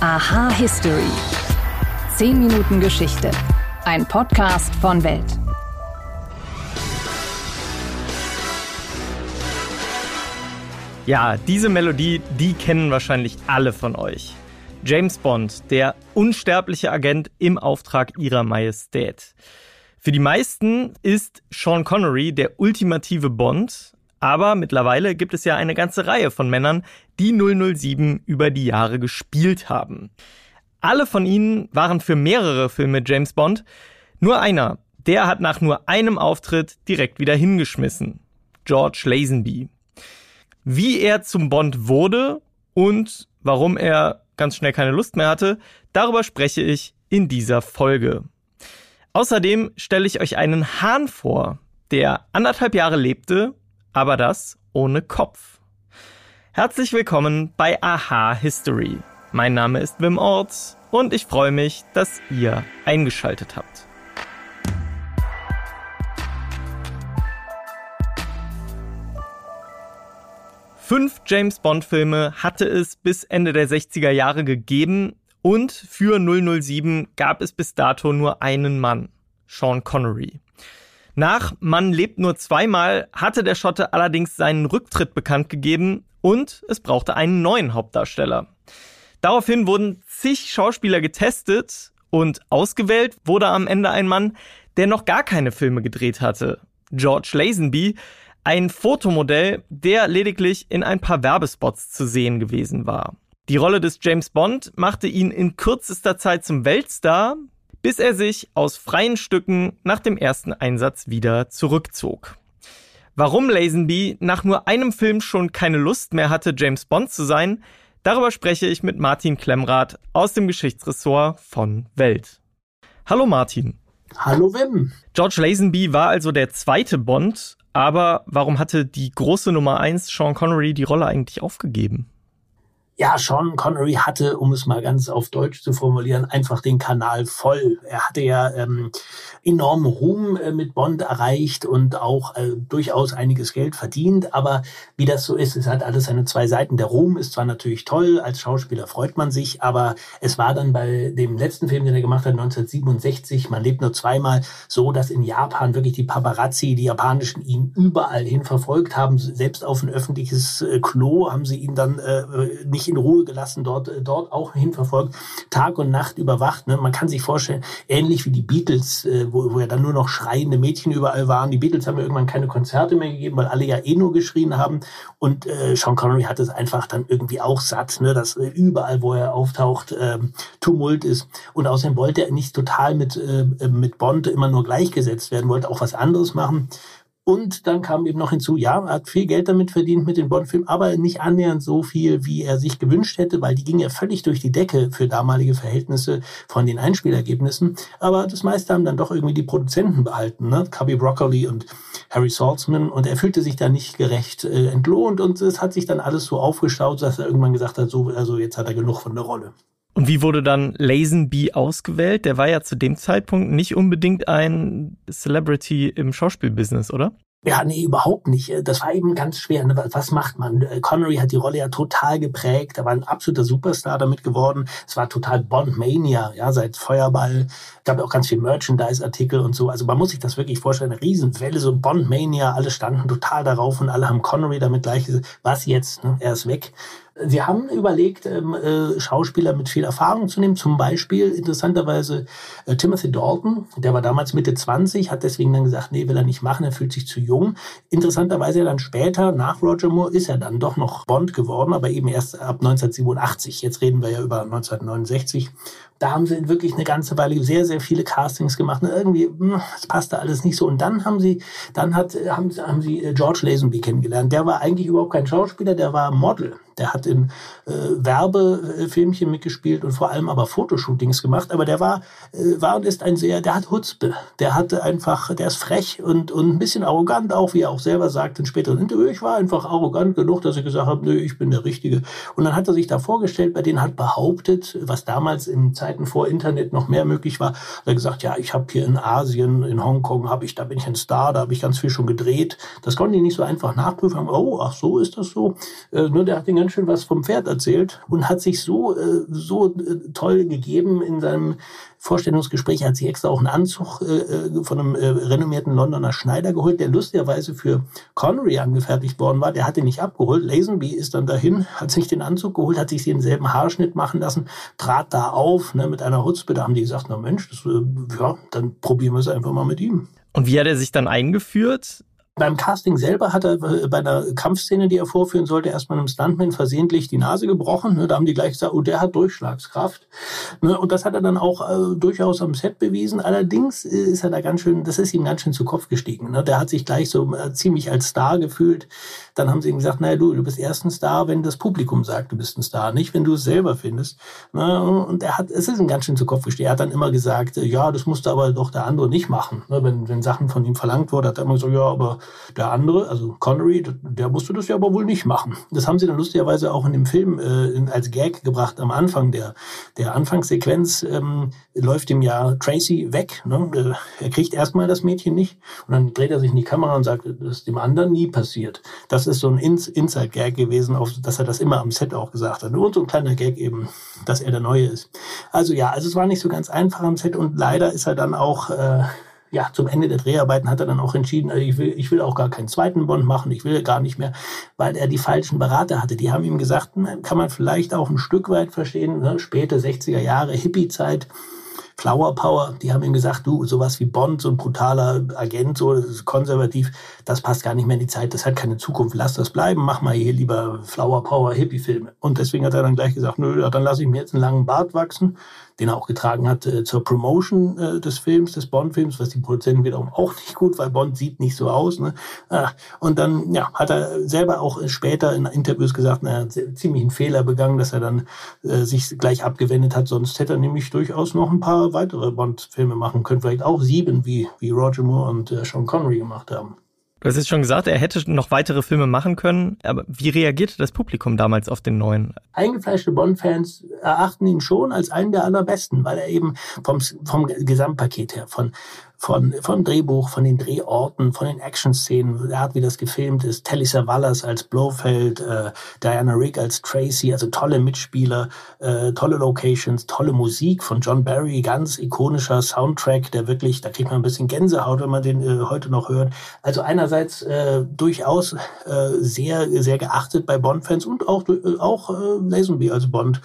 Aha History. 10 Minuten Geschichte. Ein Podcast von Welt. Ja, diese Melodie, die kennen wahrscheinlich alle von euch. James Bond, der unsterbliche Agent im Auftrag ihrer Majestät. Für die meisten ist Sean Connery der ultimative Bond, aber mittlerweile gibt es ja eine ganze Reihe von Männern, die 007 über die Jahre gespielt haben. Alle von ihnen waren für mehrere Filme James Bond. Nur einer, der hat nach nur einem Auftritt direkt wieder hingeschmissen. George Lazenby. Wie er zum Bond wurde und warum er ganz schnell keine Lust mehr hatte, darüber spreche ich in dieser Folge. Außerdem stelle ich euch einen Hahn vor, der anderthalb Jahre lebte aber das ohne Kopf. Herzlich willkommen bei Aha History. Mein Name ist Wim Orts und ich freue mich, dass ihr eingeschaltet habt. Fünf James Bond-Filme hatte es bis Ende der 60er Jahre gegeben und für 007 gab es bis dato nur einen Mann, Sean Connery. Nach Man lebt nur zweimal hatte der Schotte allerdings seinen Rücktritt bekannt gegeben und es brauchte einen neuen Hauptdarsteller. Daraufhin wurden zig Schauspieler getestet und ausgewählt wurde am Ende ein Mann, der noch gar keine Filme gedreht hatte. George Lazenby, ein Fotomodell, der lediglich in ein paar Werbespots zu sehen gewesen war. Die Rolle des James Bond machte ihn in kürzester Zeit zum Weltstar, bis er sich aus freien Stücken nach dem ersten Einsatz wieder zurückzog. Warum Lazenby nach nur einem Film schon keine Lust mehr hatte, James Bond zu sein, darüber spreche ich mit Martin Klemmrath aus dem Geschichtsressort von Welt. Hallo Martin. Hallo Wim. George Lazenby war also der zweite Bond, aber warum hatte die große Nummer 1 Sean Connery die Rolle eigentlich aufgegeben? Ja, Sean Connery hatte, um es mal ganz auf Deutsch zu formulieren, einfach den Kanal voll. Er hatte ja ähm, enormen Ruhm äh, mit Bond erreicht und auch äh, durchaus einiges Geld verdient. Aber wie das so ist, es hat alles seine zwei Seiten. Der Ruhm ist zwar natürlich toll, als Schauspieler freut man sich, aber es war dann bei dem letzten Film, den er gemacht hat, 1967, man lebt nur zweimal, so, dass in Japan wirklich die Paparazzi, die japanischen, ihn überall hin verfolgt haben. Selbst auf ein öffentliches äh, Klo haben sie ihn dann äh, nicht nicht in Ruhe gelassen, dort, äh, dort auch hinverfolgt, Tag und Nacht überwacht. Ne? Man kann sich vorstellen, ähnlich wie die Beatles, äh, wo, wo ja dann nur noch schreiende Mädchen überall waren. Die Beatles haben ja irgendwann keine Konzerte mehr gegeben, weil alle ja eh nur geschrien haben. Und äh, Sean Connery hat es einfach dann irgendwie auch satt, ne? dass äh, überall, wo er auftaucht, äh, Tumult ist. Und außerdem wollte er nicht total mit, äh, mit Bond immer nur gleichgesetzt werden, wollte auch was anderes machen. Und dann kam eben noch hinzu, ja, er hat viel Geld damit verdient mit den Bond-Filmen, aber nicht annähernd so viel, wie er sich gewünscht hätte, weil die ging ja völlig durch die Decke für damalige Verhältnisse von den Einspielergebnissen. Aber das meiste haben dann doch irgendwie die Produzenten behalten, ne? Cubby Broccoli und Harry Saltzman. Und er fühlte sich da nicht gerecht äh, entlohnt und es hat sich dann alles so aufgestaut, dass er irgendwann gesagt hat, so, also jetzt hat er genug von der Rolle. Und wie wurde dann Lazenby ausgewählt? Der war ja zu dem Zeitpunkt nicht unbedingt ein Celebrity im Schauspielbusiness, oder? Ja, nee, überhaupt nicht. Das war eben ganz schwer. Ne? Was macht man? Connery hat die Rolle ja total geprägt. Er war ein absoluter Superstar damit geworden. Es war total Bond-Mania, ja, seit Feuerball. Gab auch ganz viel Merchandise-Artikel und so. Also man muss sich das wirklich vorstellen. Eine Riesenwelle, so Bond-Mania. Alle standen total darauf und alle haben Connery damit gleich gesagt, was jetzt? Ne? Er ist weg. Sie haben überlegt, ähm, äh, Schauspieler mit viel Erfahrung zu nehmen. Zum Beispiel interessanterweise äh, Timothy Dalton, der war damals Mitte 20, hat deswegen dann gesagt, nee, will er nicht machen, er fühlt sich zu jung. Interessanterweise dann später, nach Roger Moore, ist er dann doch noch Bond geworden, aber eben erst ab 1987. Jetzt reden wir ja über 1969 da haben sie wirklich eine ganze Weile sehr, sehr viele Castings gemacht. Und irgendwie, hm, es passte alles nicht so. Und dann haben sie, dann hat, haben, haben sie äh, George Lazenby kennengelernt. Der war eigentlich überhaupt kein Schauspieler, der war Model. Der hat in äh, Werbefilmchen mitgespielt und vor allem aber Fotoshootings gemacht. Aber der war, äh, war und ist ein sehr, der hat Hutzpe. Der hatte einfach, der ist frech und, und ein bisschen arrogant, auch wie er auch selber sagt in späteren Interview. Ich war einfach arrogant genug, dass ich gesagt habe, nö, ich bin der Richtige. Und dann hat er sich da vorgestellt, bei denen hat behauptet, was damals im Zeiten vor Internet noch mehr möglich war, hat er gesagt, ja, ich habe hier in Asien, in Hongkong, habe ich, da bin ich ein Star, da habe ich ganz viel schon gedreht. Das konnten die nicht so einfach nachprüfen. Oh, ach so ist das so. Äh, nur der hat den ganz schön was vom Pferd erzählt und hat sich so, äh, so äh, toll gegeben in seinem Vorstellungsgespräch. Hat sich extra auch einen Anzug äh, äh, von einem äh, renommierten Londoner Schneider geholt, der lustigerweise für Connery angefertigt worden war. Der hat ihn nicht abgeholt. Lazenby ist dann dahin, hat sich den Anzug geholt, hat sich denselben Haarschnitt machen lassen, trat da auf ne, mit einer Hutzpe. Da haben die gesagt, na Mensch, das, äh, ja, dann probieren wir es einfach mal mit ihm. Und wie hat er sich dann eingeführt? Beim Casting selber hat er äh, bei einer Kampfszene, die er vorführen sollte, erstmal einem Stuntman versehentlich die Nase gebrochen. Ne, da haben die gleich gesagt, oh, der hat Durchschlagskraft. Ne, und das hat er dann auch äh, durchaus am Set bewiesen. Allerdings äh, ist er da ganz schön, das ist ihm ganz schön zu Kopf gestiegen. Ne. Der hat sich gleich so ziemlich als Star gefühlt. Dann haben sie ihm gesagt, naja, du, du bist erst ein Star, wenn das Publikum sagt, du bist ein Star, nicht wenn du es selber findest. Und er hat, es ist ihm ganz schön zu Kopf gestiegen. Er hat dann immer gesagt, ja, das musste aber doch der andere nicht machen. Wenn, wenn Sachen von ihm verlangt wurden, hat er immer gesagt, ja, aber der andere, also Connery, der musste das ja aber wohl nicht machen. Das haben sie dann lustigerweise auch in dem Film äh, als Gag gebracht am Anfang. Der, der Anfangssequenz ähm, läuft ihm ja Tracy weg. Ne? Äh, er kriegt erstmal das Mädchen nicht und dann dreht er sich in die Kamera und sagt, das ist dem anderen nie passiert. Das ist so ein Inside-Gag gewesen, auf, dass er das immer am Set auch gesagt hat. Und so ein kleiner Gag eben, dass er der Neue ist. Also ja, also es war nicht so ganz einfach am Set und leider ist er dann auch... Äh, ja, zum Ende der Dreharbeiten hat er dann auch entschieden, also ich will, ich will auch gar keinen zweiten Bond machen, ich will gar nicht mehr, weil er die falschen Berater hatte. Die haben ihm gesagt, kann man vielleicht auch ein Stück weit verstehen, ne? späte 60er Jahre, Hippie-Zeit, Flower Power, die haben ihm gesagt, du, sowas wie Bond, so ein brutaler Agent, so konservativ, das passt gar nicht mehr in die Zeit, das hat keine Zukunft, lass das bleiben, mach mal hier lieber Flower Power Hippie-Filme. Und deswegen hat er dann gleich gesagt, nö, dann lasse ich mir jetzt einen langen Bart wachsen den er auch getragen hat äh, zur Promotion äh, des Films, des Bond-Films, was die Produzenten wiederum auch nicht gut, weil Bond sieht nicht so aus. Ne? Ah, und dann ja, hat er selber auch später in Interviews gesagt, na, er hat ziemlich einen Fehler begangen, dass er dann äh, sich gleich abgewendet hat. Sonst hätte er nämlich durchaus noch ein paar weitere Bond-Filme machen können, vielleicht auch sieben, wie, wie Roger Moore und äh, Sean Connery gemacht haben. Du hast jetzt schon gesagt, er hätte noch weitere Filme machen können, aber wie reagierte das Publikum damals auf den neuen? Eingefleischte Bond-Fans erachten ihn schon als einen der allerbesten, weil er eben vom, vom Gesamtpaket her, von von, vom Drehbuch, von den Drehorten, von den Action-Szenen, der Art, wie das gefilmt ist. Telly Savalas als Blofeld, äh, Diana Rigg als Tracy, also tolle Mitspieler, äh, tolle Locations, tolle Musik von John Barry, ganz ikonischer Soundtrack, der wirklich, da kriegt man ein bisschen Gänsehaut, wenn man den äh, heute noch hört. Also einerseits äh, durchaus äh, sehr, sehr geachtet bei Bond-Fans und auch, äh, auch äh, Lazenby als Bond.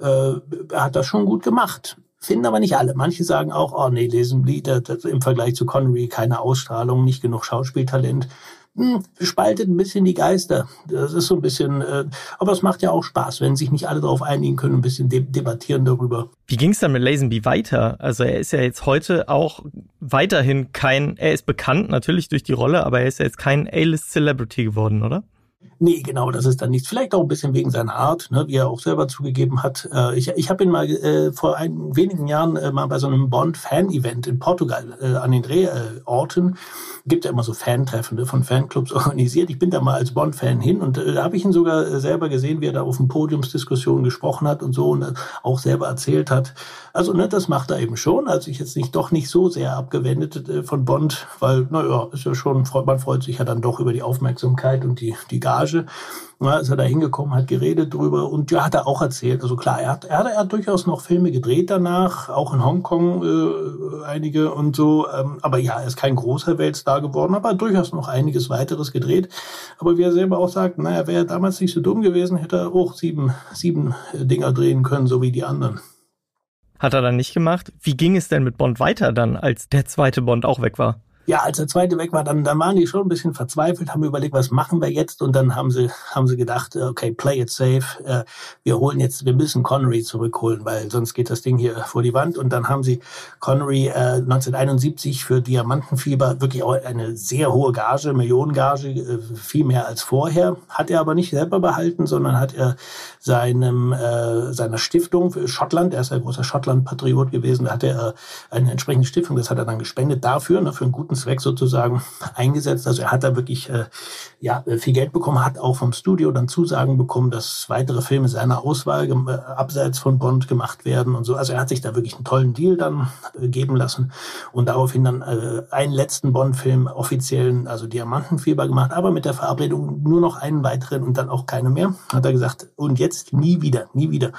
Äh, er hat das schon gut gemacht. Finden aber nicht alle. Manche sagen auch, oh nee, lesen Lied im Vergleich zu Connery keine Ausstrahlung, nicht genug Schauspieltalent. Hm, spaltet ein bisschen die Geister. Das ist so ein bisschen, äh, aber es macht ja auch Spaß, wenn sich nicht alle darauf einigen können, ein bisschen de debattieren darüber. Wie ging es dann mit Lazenby weiter? Also er ist ja jetzt heute auch weiterhin kein, er ist bekannt natürlich durch die Rolle, aber er ist ja jetzt kein A-List-Celebrity geworden, oder? Nee, genau, das ist dann nichts. Vielleicht auch ein bisschen wegen seiner Art, ne, wie er auch selber zugegeben hat. Äh, ich ich habe ihn mal äh, vor ein, wenigen Jahren äh, mal bei so einem Bond-Fan-Event in Portugal äh, an den Drehorten, gibt ja immer so Fantreffende von Fanclubs organisiert. Ich bin da mal als Bond-Fan hin und äh, da habe ich ihn sogar äh, selber gesehen, wie er da auf dem Podiumsdiskussion gesprochen hat und so und äh, auch selber erzählt hat. Also ne, das macht er eben schon. Also ich jetzt nicht doch nicht so sehr abgewendet von Bond, weil naja, ist ja schon, man freut sich ja dann doch über die Aufmerksamkeit und die, die Gage. Ja, ist er da hingekommen, hat geredet drüber und ja, hat er auch erzählt. Also klar, er hat, er hat, er hat durchaus noch Filme gedreht danach, auch in Hongkong äh, einige und so. Ähm, aber ja, er ist kein großer Weltstar geworden, aber durchaus noch einiges weiteres gedreht. Aber wie er selber auch sagt, naja, wäre er damals nicht so dumm gewesen, hätte er auch sieben, sieben Dinger drehen können, so wie die anderen. Hat er dann nicht gemacht. Wie ging es denn mit Bond weiter dann, als der zweite Bond auch weg war? Ja, als der zweite weg war, dann, dann waren die schon ein bisschen verzweifelt, haben überlegt, was machen wir jetzt? Und dann haben sie, haben sie gedacht, okay, play it safe. Äh, wir holen jetzt, wir müssen Connery zurückholen, weil sonst geht das Ding hier vor die Wand. Und dann haben sie Connery äh, 1971 für Diamantenfieber wirklich auch eine sehr hohe Gage, Millionengage, äh, viel mehr als vorher. Hat er aber nicht selber behalten, sondern hat er seinem, äh, seiner Stiftung für Schottland, er ist ein großer Schottland-Patriot gewesen, hat er äh, eine entsprechende Stiftung, das hat er dann gespendet dafür, ne, für einen guten Zweck sozusagen eingesetzt. Also er hat da wirklich äh, ja, viel Geld bekommen, hat auch vom Studio dann Zusagen bekommen, dass weitere Filme seiner Auswahl äh, abseits von Bond gemacht werden und so. Also er hat sich da wirklich einen tollen Deal dann äh, geben lassen und daraufhin dann äh, einen letzten Bond-Film offiziellen, also Diamantenfieber gemacht, aber mit der Verabredung nur noch einen weiteren und dann auch keine mehr. Hat er gesagt, und jetzt nie wieder, nie wieder.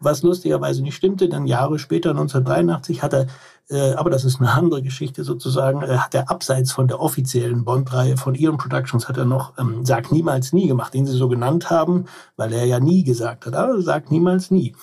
Was lustigerweise nicht stimmte, dann Jahre später, 1983, hat er äh, aber das ist eine andere Geschichte sozusagen, äh, hat er abseits von der offiziellen Bond-Reihe von Iron Productions hat er noch ähm, Sag niemals nie gemacht, den sie so genannt haben, weil er ja nie gesagt hat, aber Sag niemals nie.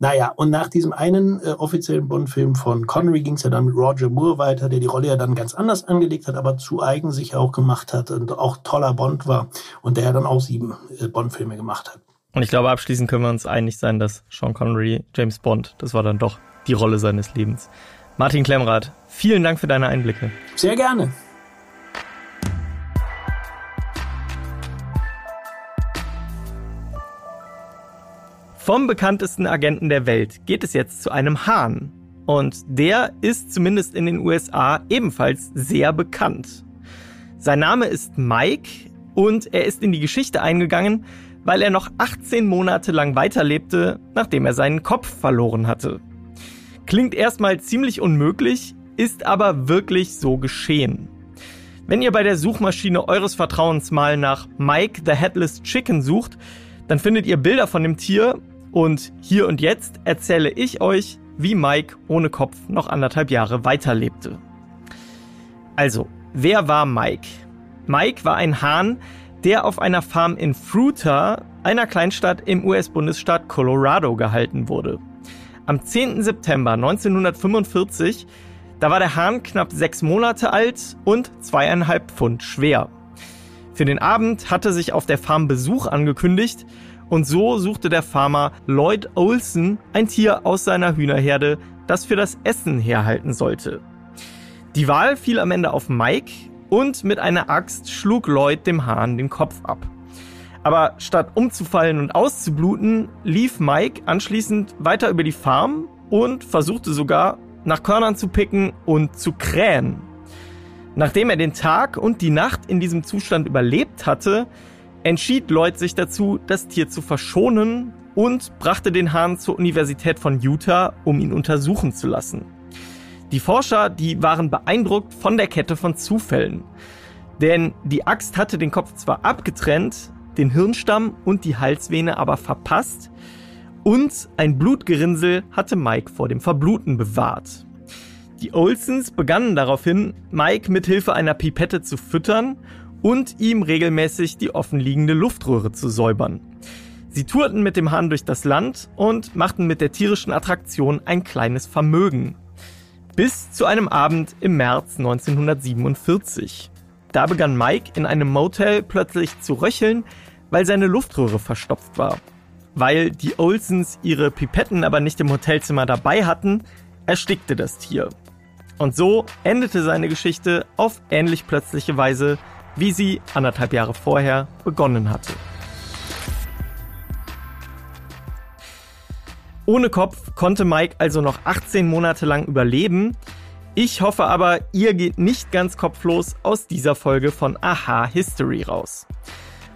Naja, und nach diesem einen äh, offiziellen Bond-Film von Connery ging es ja dann mit Roger Moore weiter, der die Rolle ja dann ganz anders angelegt hat, aber zu eigen sich auch gemacht hat und auch toller Bond war und der ja dann auch sieben äh, Bond-Filme gemacht hat. Und ich glaube, abschließend können wir uns einig sein, dass Sean Connery, James Bond, das war dann doch die Rolle seines Lebens. Martin Klemmrath, vielen Dank für deine Einblicke. Sehr gerne. Vom bekanntesten Agenten der Welt geht es jetzt zu einem Hahn. Und der ist zumindest in den USA ebenfalls sehr bekannt. Sein Name ist Mike und er ist in die Geschichte eingegangen, weil er noch 18 Monate lang weiterlebte, nachdem er seinen Kopf verloren hatte. Klingt erstmal ziemlich unmöglich, ist aber wirklich so geschehen. Wenn ihr bei der Suchmaschine eures Vertrauens mal nach Mike the Headless Chicken sucht, dann findet ihr Bilder von dem Tier und hier und jetzt erzähle ich euch, wie Mike ohne Kopf noch anderthalb Jahre weiterlebte. Also, wer war Mike? Mike war ein Hahn, der auf einer Farm in Fruita, einer Kleinstadt im US-Bundesstaat Colorado, gehalten wurde. Am 10. September 1945, da war der Hahn knapp sechs Monate alt und zweieinhalb Pfund schwer. Für den Abend hatte sich auf der Farm Besuch angekündigt und so suchte der Farmer Lloyd Olson ein Tier aus seiner Hühnerherde, das für das Essen herhalten sollte. Die Wahl fiel am Ende auf Mike und mit einer Axt schlug Lloyd dem Hahn den Kopf ab. Aber statt umzufallen und auszubluten, lief Mike anschließend weiter über die Farm und versuchte sogar nach Körnern zu picken und zu krähen. Nachdem er den Tag und die Nacht in diesem Zustand überlebt hatte, entschied Lloyd sich dazu, das Tier zu verschonen und brachte den Hahn zur Universität von Utah, um ihn untersuchen zu lassen. Die Forscher, die waren beeindruckt von der Kette von Zufällen. Denn die Axt hatte den Kopf zwar abgetrennt, den Hirnstamm und die Halsvene aber verpasst und ein Blutgerinnsel hatte Mike vor dem Verbluten bewahrt. Die Olsons begannen daraufhin, Mike mit Hilfe einer Pipette zu füttern und ihm regelmäßig die offenliegende Luftröhre zu säubern. Sie tourten mit dem Hahn durch das Land und machten mit der tierischen Attraktion ein kleines Vermögen. Bis zu einem Abend im März 1947. Da begann Mike in einem Motel plötzlich zu röcheln, weil seine Luftröhre verstopft war. Weil die Olsons ihre Pipetten aber nicht im Hotelzimmer dabei hatten, erstickte das Tier. Und so endete seine Geschichte auf ähnlich plötzliche Weise, wie sie anderthalb Jahre vorher begonnen hatte. Ohne Kopf konnte Mike also noch 18 Monate lang überleben, ich hoffe aber, ihr geht nicht ganz kopflos aus dieser Folge von Aha History raus.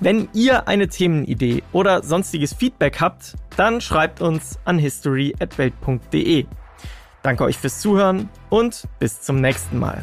Wenn ihr eine Themenidee oder sonstiges Feedback habt, dann schreibt uns an history@welt.de. Danke euch fürs Zuhören und bis zum nächsten Mal.